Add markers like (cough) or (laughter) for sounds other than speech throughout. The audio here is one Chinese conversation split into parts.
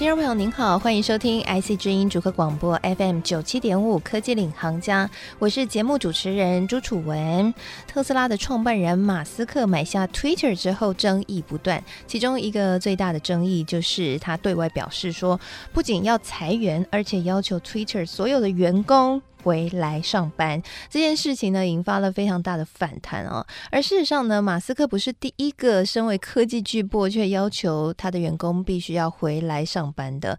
听众朋友您好，欢迎收听 IC 之音主客广播 FM 九七点五科技领航家，我是节目主持人朱楚文。特斯拉的创办人马斯克买下 Twitter 之后，争议不断，其中一个最大的争议就是他对外表示说，不仅要裁员，而且要求 Twitter 所有的员工。回来上班这件事情呢，引发了非常大的反弹啊。而事实上呢，马斯克不是第一个身为科技巨擘却要求他的员工必须要回来上班的。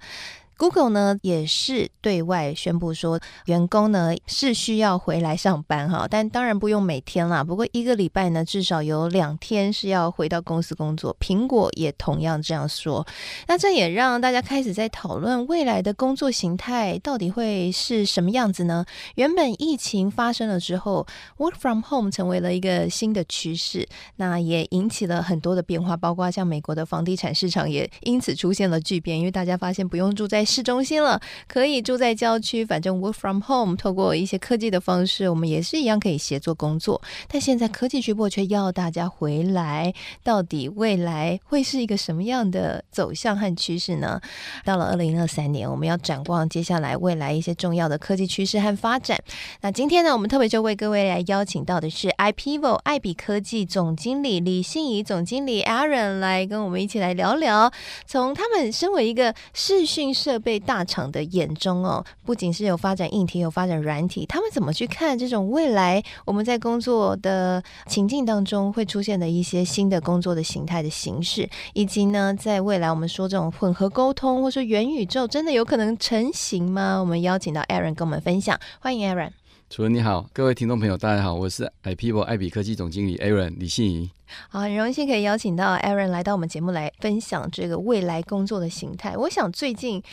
Google 呢也是对外宣布说，员工呢是需要回来上班哈，但当然不用每天啦。不过一个礼拜呢至少有两天是要回到公司工作。苹果也同样这样说。那这也让大家开始在讨论未来的工作形态到底会是什么样子呢？原本疫情发生了之后，Work from Home 成为了一个新的趋势，那也引起了很多的变化，包括像美国的房地产市场也因此出现了巨变，因为大家发现不用住在市中心了，可以住在郊区，反正 work from home，透过一些科技的方式，我们也是一样可以协作工作。但现在科技巨擘却要大家回来，到底未来会是一个什么样的走向和趋势呢？到了二零二三年，我们要展望接下来未来一些重要的科技趋势和发展。那今天呢，我们特别就为各位来邀请到的是 iPivo 爱比科技总经理李信怡总经理 Aaron 来跟我们一起来聊聊，从他们身为一个视讯设设备大厂的眼中哦，不仅是有发展硬体，有发展软体，他们怎么去看这种未来我们在工作的情境当中会出现的一些新的工作的形态的形式，以及呢，在未来我们说这种混合沟通，或者说元宇宙，真的有可能成型吗？我们邀请到 Aaron 跟我们分享，欢迎 Aaron。主任你好，各位听众朋友大家好，我是 iPeople 爱比科技总经理 Aaron 李信怡。好，很荣幸可以邀请到 Aaron 来到我们节目来分享这个未来工作的形态。我想最近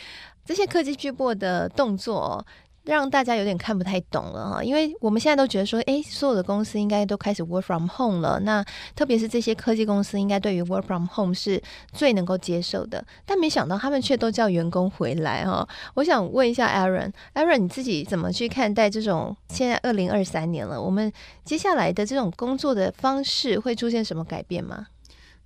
这些科技巨擘的动作。让大家有点看不太懂了哈，因为我们现在都觉得说，诶，所有的公司应该都开始 work from home 了。那特别是这些科技公司，应该对于 work from home 是最能够接受的。但没想到他们却都叫员工回来哈。我想问一下 Aaron，Aaron 你自己怎么去看待这种现在二零二三年了，我们接下来的这种工作的方式会出现什么改变吗？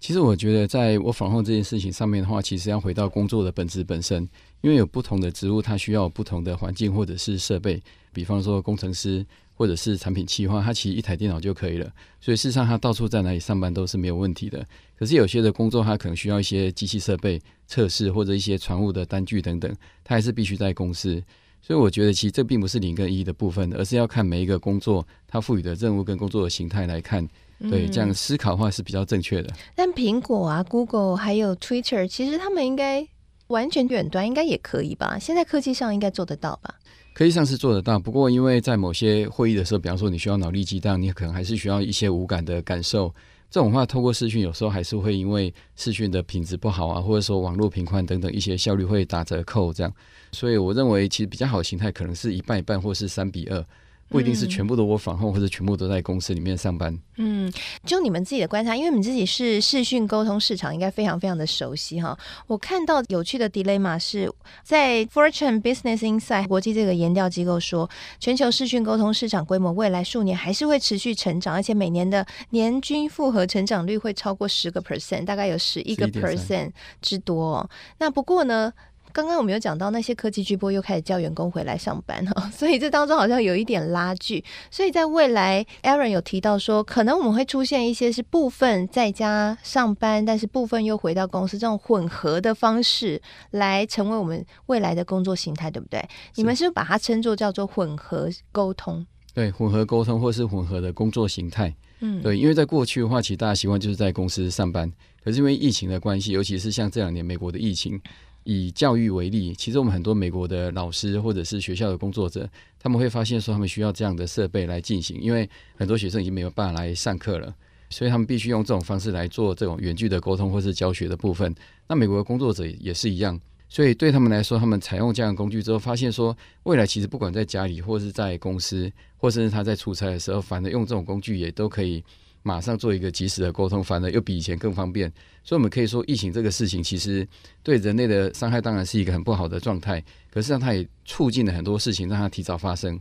其实我觉得，在我访问这件事情上面的话，其实要回到工作的本质本身，因为有不同的职务，它需要不同的环境或者是设备。比方说工程师或者是产品企划，它其实一台电脑就可以了。所以事实上，它到处在哪里上班都是没有问题的。可是有些的工作，它可能需要一些机器设备测试或者一些船务的单据等等，它还是必须在公司。所以我觉得，其实这并不是零跟一的部分，而是要看每一个工作它赋予的任务跟工作的形态来看。对，这样思考的话是比较正确的。嗯，但苹果啊、Google 还有 Twitter，其实他们应该完全远端应该也可以吧？现在科技上应该做得到吧？科技上是做得到，不过因为在某些会议的时候，比方说你需要脑力激荡，你可能还是需要一些无感的感受。这种话透过视讯，有时候还是会因为视讯的品质不好啊，或者说网络频宽等等一些效率会打折扣这样。所以我认为其实比较好的形态可能是一半一半，或是三比二。不一定是全部都 work from home，或者全部都在公司里面上班。嗯，就你们自己的观察，因为你们自己是视讯沟通市场，应该非常非常的熟悉哈。我看到有趣的 dilemma 是在 Fortune Business Insight 国际这个研调机构说，全球视讯沟通市场规模未来数年还是会持续成长，而且每年的年均复合成长率会超过十个 percent，大概有十一个 percent 之多。那不过呢？刚刚我们有讲到那些科技巨波又开始叫员工回来上班哈，(laughs) 所以这当中好像有一点拉锯。所以在未来，Aaron 有提到说，可能我们会出现一些是部分在家上班，但是部分又回到公司这种混合的方式，来成为我们未来的工作形态，对不对？你们是不是把它称作叫做混合沟通？对，混合沟通或是混合的工作形态。嗯，对，因为在过去的话，其实大家习惯就是在公司上班，可是因为疫情的关系，尤其是像这两年美国的疫情。以教育为例，其实我们很多美国的老师或者是学校的工作者，他们会发现说，他们需要这样的设备来进行，因为很多学生已经没有办法来上课了，所以他们必须用这种方式来做这种远距的沟通或是教学的部分。那美国的工作者也是一样，所以对他们来说，他们采用这样的工具之后，发现说，未来其实不管在家里或是在公司，或甚至他在出差的时候，反正用这种工具也都可以马上做一个及时的沟通，反而又比以前更方便。所以，我们可以说，疫情这个事情其实对人类的伤害当然是一个很不好的状态，可是让它也促进了很多事情，让它提早发生。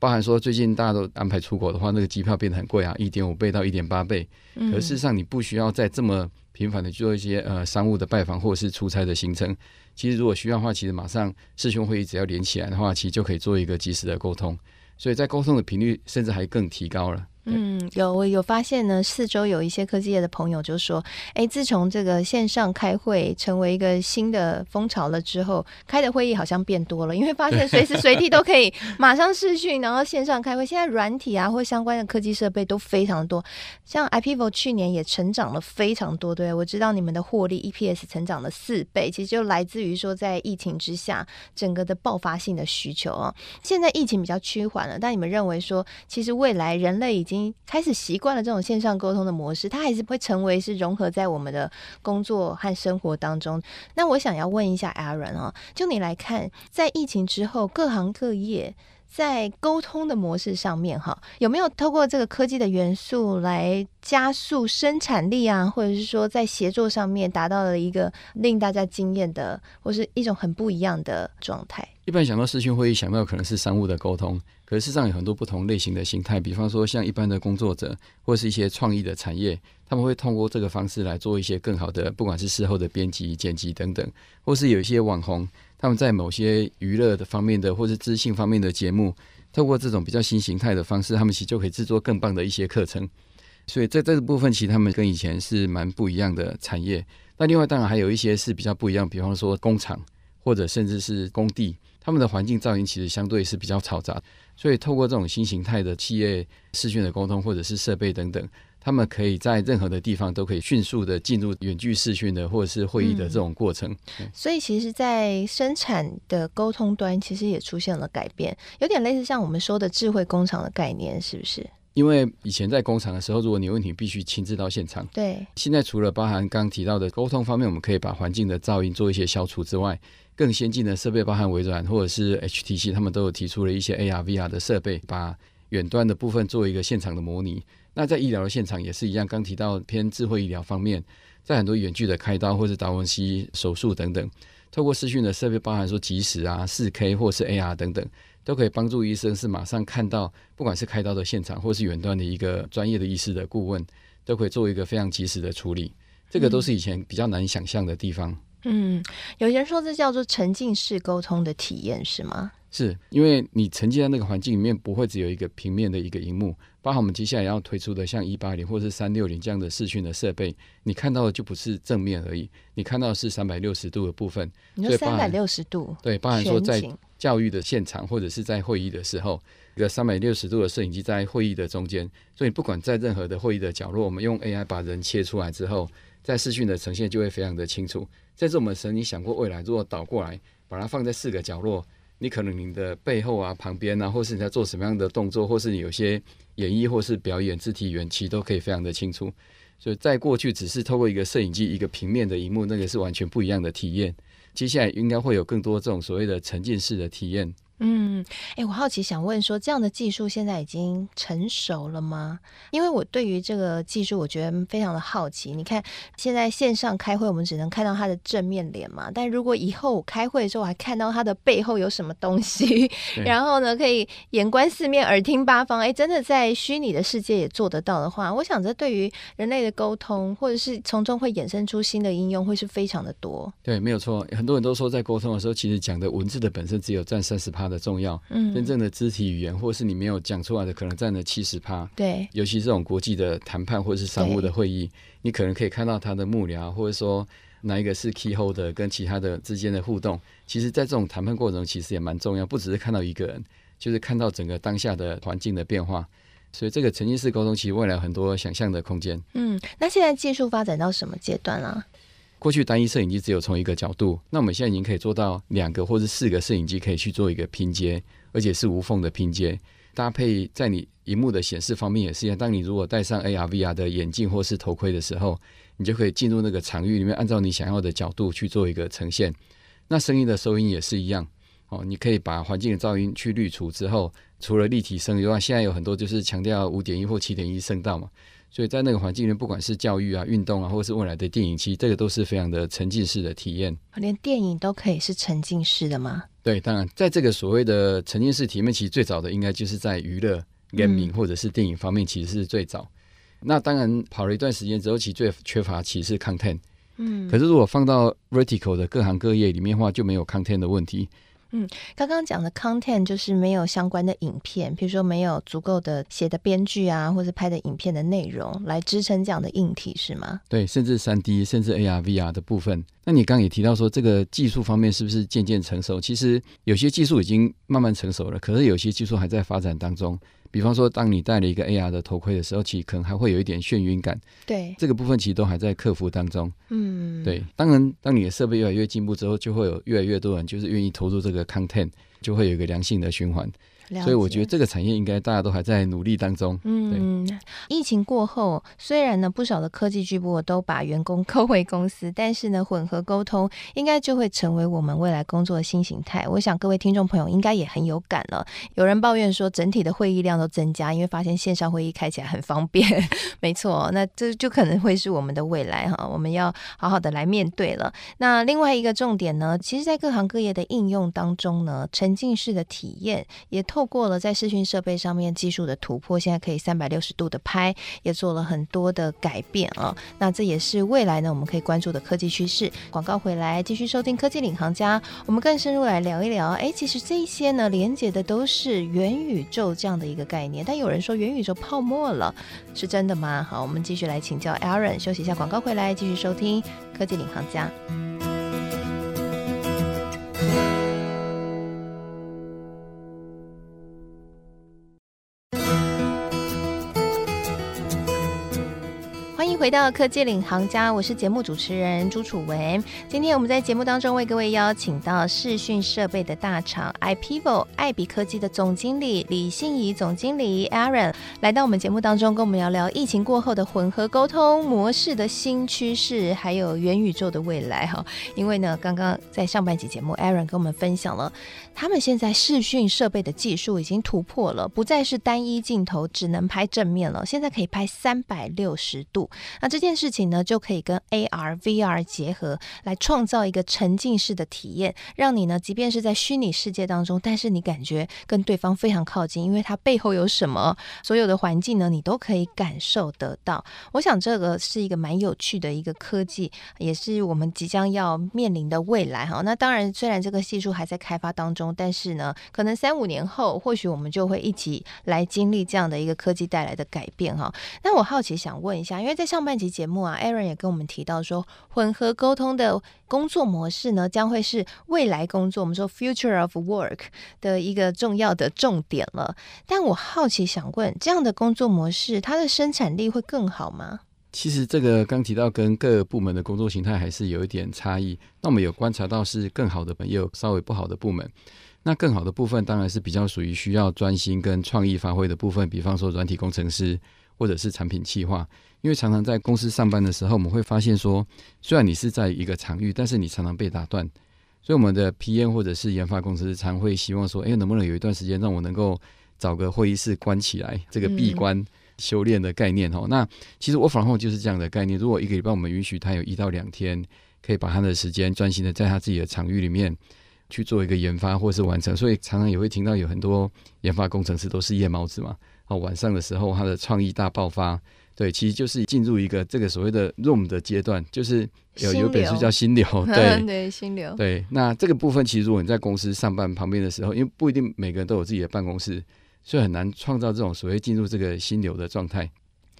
包含说，最近大家都安排出国的话，那个机票变得很贵啊，一点五倍到一点八倍。可是事实上，你不需要再这么频繁的去做一些呃商务的拜访或者是出差的行程。其实如果需要的话，其实马上师兄会议只要连起来的话，其实就可以做一个及时的沟通。所以在沟通的频率甚至还更提高了。嗯，有我有发现呢，四周有一些科技业的朋友就说，哎，自从这个线上开会成为一个新的风潮了之后，开的会议好像变多了，因为发现随时随地都可以 (laughs) 马上视讯，然后线上开会。现在软体啊或相关的科技设备都非常多，像 IPEVO 去年也成长了非常多，对，我知道你们的获利 EPS 成长了四倍，其实就来自于说在疫情之下整个的爆发性的需求啊。现在疫情比较趋缓了，但你们认为说，其实未来人类已经开始习惯了这种线上沟通的模式，它还是会成为是融合在我们的工作和生活当中。那我想要问一下 Aaron 啊，就你来看，在疫情之后，各行各业在沟通的模式上面，哈，有没有透过这个科技的元素来加速生产力啊，或者是说在协作上面达到了一个令大家惊艳的，或是一种很不一样的状态？一般想到视讯会议，想到可能是商务的沟通。可是事实上有很多不同类型的形态，比方说像一般的工作者，或是一些创意的产业，他们会通过这个方式来做一些更好的，不管是事后的编辑、剪辑等等，或是有一些网红，他们在某些娱乐的方面的，或是资讯方面的节目，透过这种比较新形态的方式，他们其实就可以制作更棒的一些课程。所以在这个部分，其实他们跟以前是蛮不一样的产业。那另外当然还有一些是比较不一样，比方说工厂或者甚至是工地，他们的环境噪音其实相对是比较嘈杂。所以，透过这种新形态的企业视讯的沟通，或者是设备等等，他们可以在任何的地方都可以迅速的进入远距视讯的或者是会议的这种过程。嗯。所以，其实，在生产的沟通端，其实也出现了改变，有点类似像我们说的智慧工厂的概念，是不是？因为以前在工厂的时候，如果你有问题，必须亲自到现场。对。现在除了包含刚刚提到的沟通方面，我们可以把环境的噪音做一些消除之外。更先进的设备，包含微软或者是 HTC，他们都有提出了一些 AR、VR 的设备，把远端的部分做一个现场的模拟。那在医疗的现场也是一样，刚提到偏智慧医疗方面，在很多远距的开刀或者达文西手术等等，透过视讯的设备，包含说即时啊、四 K 或是 AR 等等，都可以帮助医生是马上看到，不管是开刀的现场或是远端的一个专业的医师的顾问，都可以做一个非常及时的处理。这个都是以前比较难想象的地方。嗯，有人说这叫做沉浸式沟通的体验，是吗？是因为你沉浸在那个环境里面，不会只有一个平面的一个荧幕，包括我们接下来要推出的像一八零或是三六零这样的视讯的设备，你看到的就不是正面而已，你看到的是三百六十度的部分。你说三百六十度？对，包含说在教育的现场或者是在会议的时候，一个三百六十度的摄影机在会议的中间，所以不管在任何的会议的角落，我们用 AI 把人切出来之后，在视讯的呈现就会非常的清楚。这是我们曾经想过，未来如果倒过来，把它放在四个角落，你可能你的背后啊、旁边啊，或是你在做什么样的动作，或是你有些演绎或是表演肢体语言，其实都可以非常的清楚。所以在过去，只是透过一个摄影机、一个平面的荧幕，那个是完全不一样的体验。接下来应该会有更多这种所谓的沉浸式的体验。嗯，哎，我好奇想问说，这样的技术现在已经成熟了吗？因为我对于这个技术，我觉得非常的好奇。你看，现在线上开会，我们只能看到他的正面脸嘛，但如果以后我开会的时候，我还看到他的背后有什么东西，然后呢，可以眼观四面，耳听八方，哎，真的在虚拟的世界也做得到的话，我想这对于人类的沟通，或者是从中会衍生出新的应用，会是非常的多。对，没有错。很多人都说，在沟通的时候，其实讲的文字的本身只有占三十趴的重要，嗯，真正的肢体语言或是你没有讲出来的，可能占了七十趴。对，尤其这种国际的谈判或者是商务的会议，你可能可以看到他的幕僚，或者说哪一个是 key holder 跟其他的之间的互动。其实，在这种谈判过程中，其实也蛮重要，不只是看到一个人，就是看到整个当下的环境的变化。所以，这个沉浸式沟通其实未来很多想象的空间。嗯，那现在技术发展到什么阶段了？过去单一摄影机只有从一个角度，那我们现在已经可以做到两个或者四个摄影机可以去做一个拼接，而且是无缝的拼接。搭配在你荧幕的显示方面也是一样。当你如果戴上 AR、VR 的眼镜或是头盔的时候，你就可以进入那个场域里面，按照你想要的角度去做一个呈现。那声音的收音也是一样哦，你可以把环境的噪音去滤除之后，除了立体声以外，现在有很多就是强调五点一或七点一声道嘛。所以在那个环境里面，不管是教育啊、运动啊，或者是未来的电影，其实这个都是非常的沉浸式的体验。连电影都可以是沉浸式的吗？对，当然，在这个所谓的沉浸式体验，其实最早的应该就是在娱乐、gaming 或者是电影方面，其实是最早。那当然，跑了一段时间之后，其实最缺乏其实是 content。嗯，可是如果放到 vertical 的各行各业里面的话，就没有 content 的问题。嗯，刚刚讲的 content 就是没有相关的影片，比如说没有足够的写的编剧啊，或者拍的影片的内容来支撑这样的硬体，是吗？对，甚至三 D，甚至 AR、VR 的部分。那你刚刚也提到说，这个技术方面是不是渐渐成熟？其实有些技术已经慢慢成熟了，可是有些技术还在发展当中。比方说，当你戴了一个 AR 的头盔的时候，其实可能还会有一点眩晕感。对，这个部分其实都还在克服当中。嗯，对。当然，当你的设备越来越进步之后，就会有越来越多人就是愿意投入这个 content，就会有一个良性的循环。所以我觉得这个产业应该大家都还在努力当中。嗯，疫情过后，虽然呢不少的科技巨擘都把员工 (laughs) 扣回公司，但是呢混合沟通应该就会成为我们未来工作的新形态。我想各位听众朋友应该也很有感了。有人抱怨说整体的会议量都增加，因为发现线上会议开起来很方便。(laughs) 没错，那这就可能会是我们的未来哈，我们要好好的来面对了。那另外一个重点呢，其实在各行各业的应用当中呢，沉浸式的体验也透过了在视讯设备上面技术的突破，现在可以三百六十度的拍，也做了很多的改变啊。那这也是未来呢，我们可以关注的科技趋势。广告回来，继续收听科技领航家，我们更深入来聊一聊。哎，其实这些呢，连接的都是元宇宙这样的一个概念。但有人说元宇宙泡沫了，是真的吗？好，我们继续来请教 Aaron。休息一下，广告回来，继续收听科技领航家。回到科技领航家，我是节目主持人朱楚文。今天我们在节目当中为各位邀请到视讯设备的大厂 iPivo 爱比科技的总经理李信怡总经理 Aaron 来到我们节目当中，跟我们聊聊疫情过后的混合沟通模式的新趋势，还有元宇宙的未来哈。因为呢，刚刚在上半集节目，Aaron 跟我们分享了他们现在视讯设备的技术已经突破了，不再是单一镜头只能拍正面了，现在可以拍三百六十度。那这件事情呢，就可以跟 AR、VR 结合，来创造一个沉浸式的体验，让你呢，即便是在虚拟世界当中，但是你感觉跟对方非常靠近，因为它背后有什么，所有的环境呢，你都可以感受得到。我想这个是一个蛮有趣的一个科技，也是我们即将要面临的未来哈。那当然，虽然这个技术还在开发当中，但是呢，可能三五年后，或许我们就会一起来经历这样的一个科技带来的改变哈。那我好奇想问一下，因为在上。上半集节目啊，Aaron 也跟我们提到说，混合沟通的工作模式呢，将会是未来工作，我们说 future of work 的一个重要的重点了。但我好奇想问，这样的工作模式，它的生产力会更好吗？其实这个刚提到跟各部门的工作形态还是有一点差异。那我们有观察到是更好的，也有稍微不好的部门。那更好的部分当然是比较属于需要专心跟创意发挥的部分，比方说软体工程师或者是产品企划。因为常常在公司上班的时候，我们会发现说，虽然你是在一个场域，但是你常常被打断。所以我们的 PM 或者是研发公司常会希望说，哎，能不能有一段时间让我能够找个会议室关起来，这个闭关修炼的概念哦。嗯、那其实 Work from home 就是这样的概念。如果一个礼拜我们允许他有一到两天，可以把他的时间专心的在他自己的场域里面去做一个研发或是完成。所以常常也会听到有很多研发工程师都是夜猫子嘛。哦，晚上的时候他的创意大爆发。对，其实就是进入一个这个所谓的 room 的阶段，就是有有本书叫心流，(laughs) 对对，心流。对，那这个部分其实如果你在公司上班旁边的时候，因为不一定每个人都有自己的办公室，所以很难创造这种所谓进入这个心流的状态。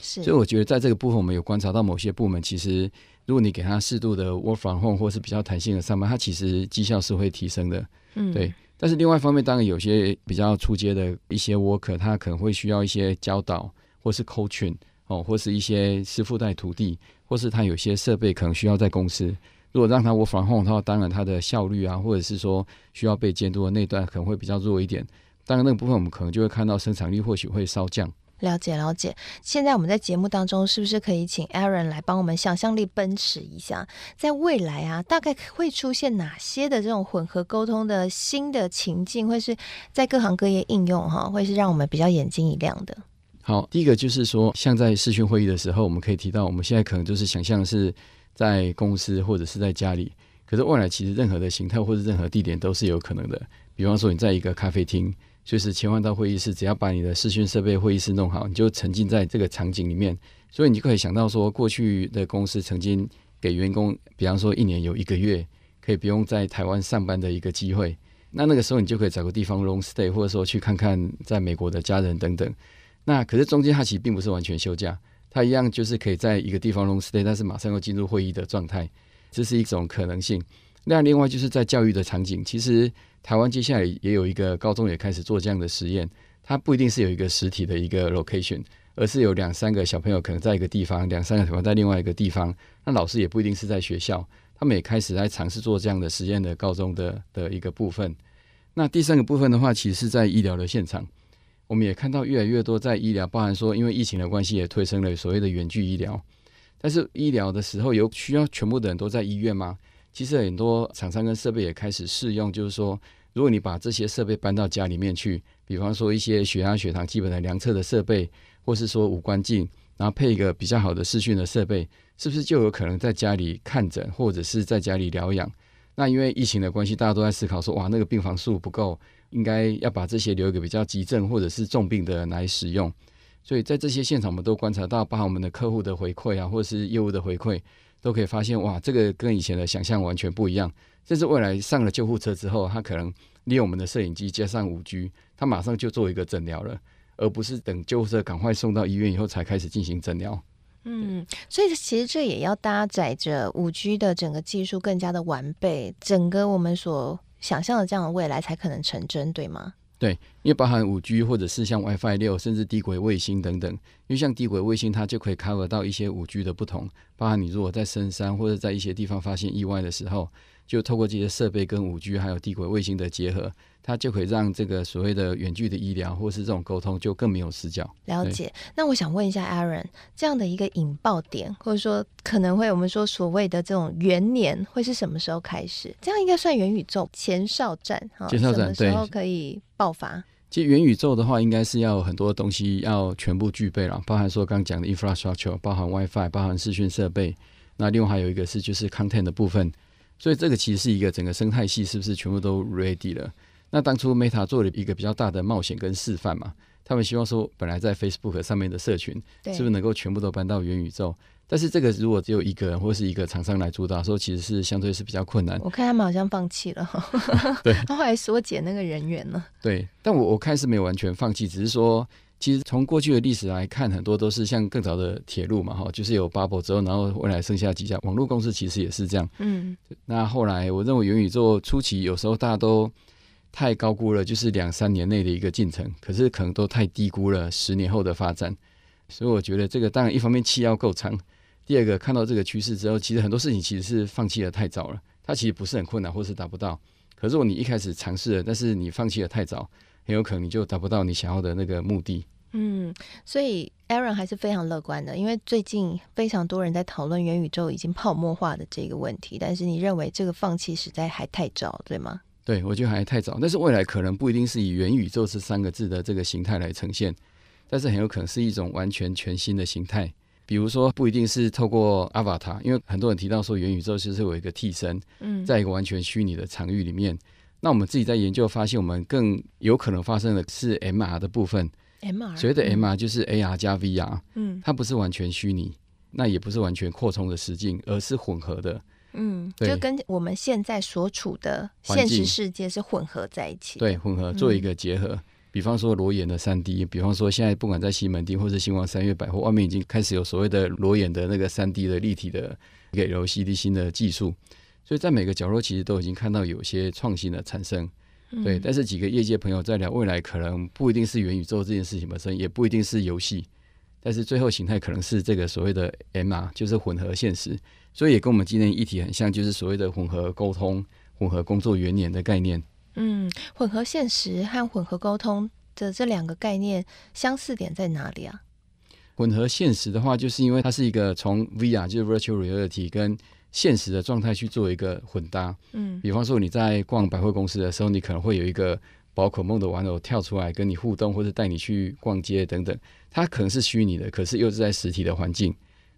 是，所以我觉得在这个部分，我们有观察到某些部门，其实如果你给他适度的 work from home 或是比较弹性的上班，他其实绩效是会提升的。嗯，对。但是另外一方面，当然有些比较出街的一些 worker，他可能会需要一些教导或是 coaching。哦，或是一些师傅带徒弟，或是他有些设备可能需要在公司。如果让他 work from home 的话，当然他的效率啊，或者是说需要被监督的那段可能会比较弱一点。当然那个部分我们可能就会看到生产力或许会稍降。了解了解。现在我们在节目当中是不是可以请 Aaron 来帮我们想象力奔驰一下，在未来啊，大概会出现哪些的这种混合沟通的新的情境，会是在各行各业应用哈，会是让我们比较眼睛一亮的。好，第一个就是说，像在视讯会议的时候，我们可以提到，我们现在可能就是想象是在公司或者是在家里，可是未来其实任何的形态或者任何地点都是有可能的。比方说，你在一个咖啡厅，就是切换到会议室，只要把你的视讯设备、会议室弄好，你就沉浸在这个场景里面。所以你就可以想到说，过去的公司曾经给员工，比方说一年有一个月可以不用在台湾上班的一个机会。那那个时候，你就可以找个地方 long stay，或者说去看看在美国的家人等等。那可是中间它其实并不是完全休假，它一样就是可以在一个地方 long stay，但是马上又进入会议的状态，这是一种可能性。那另外就是在教育的场景，其实台湾接下来也有一个高中也开始做这样的实验，它不一定是有一个实体的一个 location。而是有两三个小朋友可能在一个地方，两三个小朋友在另外一个地方。那老师也不一定是在学校，他们也开始在尝试做这样的实验的高中的的一个部分。那第三个部分的话，其实是在医疗的现场，我们也看到越来越多在医疗，包含说因为疫情的关系，也推升了所谓的远距医疗。但是医疗的时候，有需要全部的人都在医院吗？其实很多厂商跟设备也开始试用，就是说，如果你把这些设备搬到家里面去，比方说一些血压、血糖基本的量测的设备。或是说五官镜，然后配一个比较好的视讯的设备，是不是就有可能在家里看诊，或者是在家里疗养？那因为疫情的关系，大家都在思考说，哇，那个病房数不够，应该要把这些留给比较急症或者是重病的人来使用。所以在这些现场，我们都观察到，包含我们的客户的回馈啊，或是业务的回馈，都可以发现，哇，这个跟以前的想象完全不一样。甚至未来上了救护车之后，他可能利用我们的摄影机加上五 G，他马上就做一个诊疗了。而不是等救护车赶快送到医院以后才开始进行诊疗。嗯，所以其实这也要搭载着五 G 的整个技术更加的完备，整个我们所想象的这样的未来才可能成真，对吗？对，因为包含五 G 或者是像 WiFi 六，甚至低轨卫星等等。因为像低轨卫星，它就可以 cover 到一些五 G 的不同，包含你如果在深山或者在一些地方发现意外的时候，就透过这些设备跟五 G 还有地轨卫星的结合。它就可以让这个所谓的远距的医疗或是这种沟通就更没有死角。了解。那我想问一下 Aaron，这样的一个引爆点，或者说可能会我们说所谓的这种元年会是什么时候开始？这样应该算元宇宙前哨战哈？前哨战什么时候可以爆发？其实元宇宙的话，应该是要很多东西要全部具备了，包含说刚讲的 infrastructure，包含 WiFi，包含视讯设备。那另外还有一个是就是 content 的部分。所以这个其实是一个整个生态系是不是全部都 ready 了？那当初 Meta 做了一个比较大的冒险跟示范嘛，他们希望说，本来在 Facebook 上面的社群，是不是能够全部都搬到元宇宙？但是这个如果只有一个人或是一个厂商来主导，说其实是相对是比较困难。我看他们好像放弃了，对，(laughs) 他后来缩减那个人员了。对，但我我看是没有完全放弃，只是说，其实从过去的历史来看，很多都是像更早的铁路嘛，哈，就是有 Bubble 之后，然后未来剩下几家网络公司，其实也是这样。嗯，那后来我认为元宇宙初期有时候大家都。太高估了，就是两三年内的一个进程，可是可能都太低估了十年后的发展。所以我觉得这个当然一方面气要够长，第二个看到这个趋势之后，其实很多事情其实是放弃的太早了。它其实不是很困难，或是达不到。可是如果你一开始尝试了，但是你放弃的太早，很有可能你就达不到你想要的那个目的。嗯，所以 Aaron 还是非常乐观的，因为最近非常多人在讨论元宇宙已经泡沫化的这个问题。但是你认为这个放弃实在还太早，对吗？对，我觉得还太早，但是未来可能不一定是以元宇宙这三个字的这个形态来呈现，但是很有可能是一种完全全新的形态。比如说，不一定是透过 Avatar，因为很多人提到说元宇宙其实有一个替身，嗯，在一个完全虚拟的场域里面。那我们自己在研究发现，我们更有可能发生的是 MR 的部分。MR 所谓的 MR 就是 AR 加 VR，嗯，它不是完全虚拟，那也不是完全扩充的实境，而是混合的。嗯，就跟我们现在所处的现实世界是混合在一起。对，混合做一个结合。嗯、比方说裸眼的三 D，比方说现在不管在西门町或是新光三月百货，外面已经开始有所谓的裸眼的那个三 D 的立体的一个 LCD 新的技术。所以在每个角落其实都已经看到有些创新的产生。对，但是几个业界朋友在聊未来，可能不一定是元宇宙这件事情本身，也不一定是游戏。但是最后形态可能是这个所谓的 MR，就是混合现实，所以也跟我们今天议题很像，就是所谓的混合沟通、混合工作元年的概念。嗯，混合现实和混合沟通的这两个概念相似点在哪里啊？混合现实的话，就是因为它是一个从 VR 就是 Virtual Reality 跟现实的状态去做一个混搭。嗯，比方说你在逛百货公司的时候，你可能会有一个。宝可梦的玩偶跳出来跟你互动，或者带你去逛街等等，它可能是虚拟的，可是又是在实体的环境。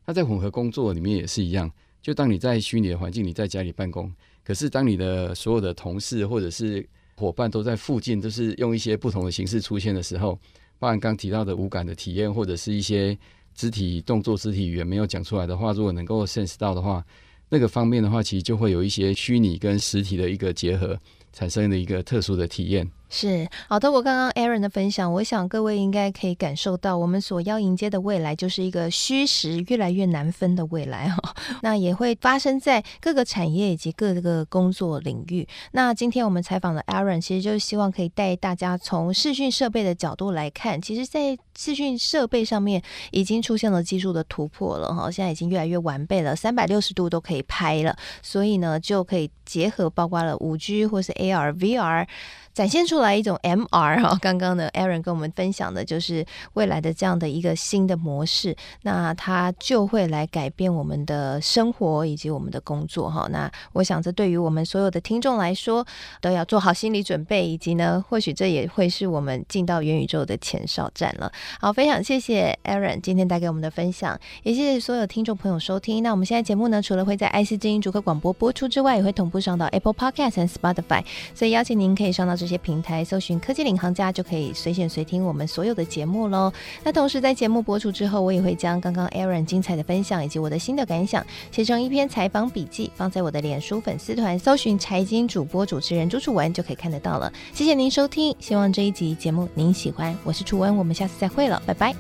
那在混合工作里面也是一样，就当你在虚拟的环境，你在家里办公，可是当你的所有的同事或者是伙伴都在附近，都是用一些不同的形式出现的时候，包含刚提到的无感的体验，或者是一些肢体动作、肢体语言没有讲出来的话，如果能够 sense 到的话，那个方面的话，其实就会有一些虚拟跟实体的一个结合，产生的一个特殊的体验。是好的，我刚刚 Aaron 的分享，我想各位应该可以感受到，我们所要迎接的未来就是一个虚实越来越难分的未来哈。(laughs) 那也会发生在各个产业以及各个工作领域。那今天我们采访的 Aaron，其实就是希望可以带大家从视讯设备的角度来看，其实，在视讯设备上面已经出现了技术的突破了哈，现在已经越来越完备了，三百六十度都可以拍了，所以呢，就可以结合包括了五 G 或是 AR、VR。展现出来一种 MR 哈，刚刚呢，Aaron 跟我们分享的就是未来的这样的一个新的模式，那它就会来改变我们的生活以及我们的工作哈。那我想这对于我们所有的听众来说，都要做好心理准备，以及呢，或许这也会是我们进到元宇宙的前哨站了。好，非常谢谢 Aaron 今天带给我们的分享，也谢谢所有听众朋友收听。那我们现在节目呢，除了会在 IC 精英主客广播播出之外，也会同步上到 Apple Podcast 和 Spotify，所以邀请您可以上到。这些平台搜寻“科技领航家”就可以随选随听我们所有的节目喽。那同时在节目播出之后，我也会将刚刚 Aaron 精彩的分享以及我的新的感想写成一篇采访笔记，放在我的脸书粉丝团，搜寻“财经主播主持人朱楚文”就可以看得到了。谢谢您收听，希望这一集节目您喜欢。我是楚文，我们下次再会了，拜拜。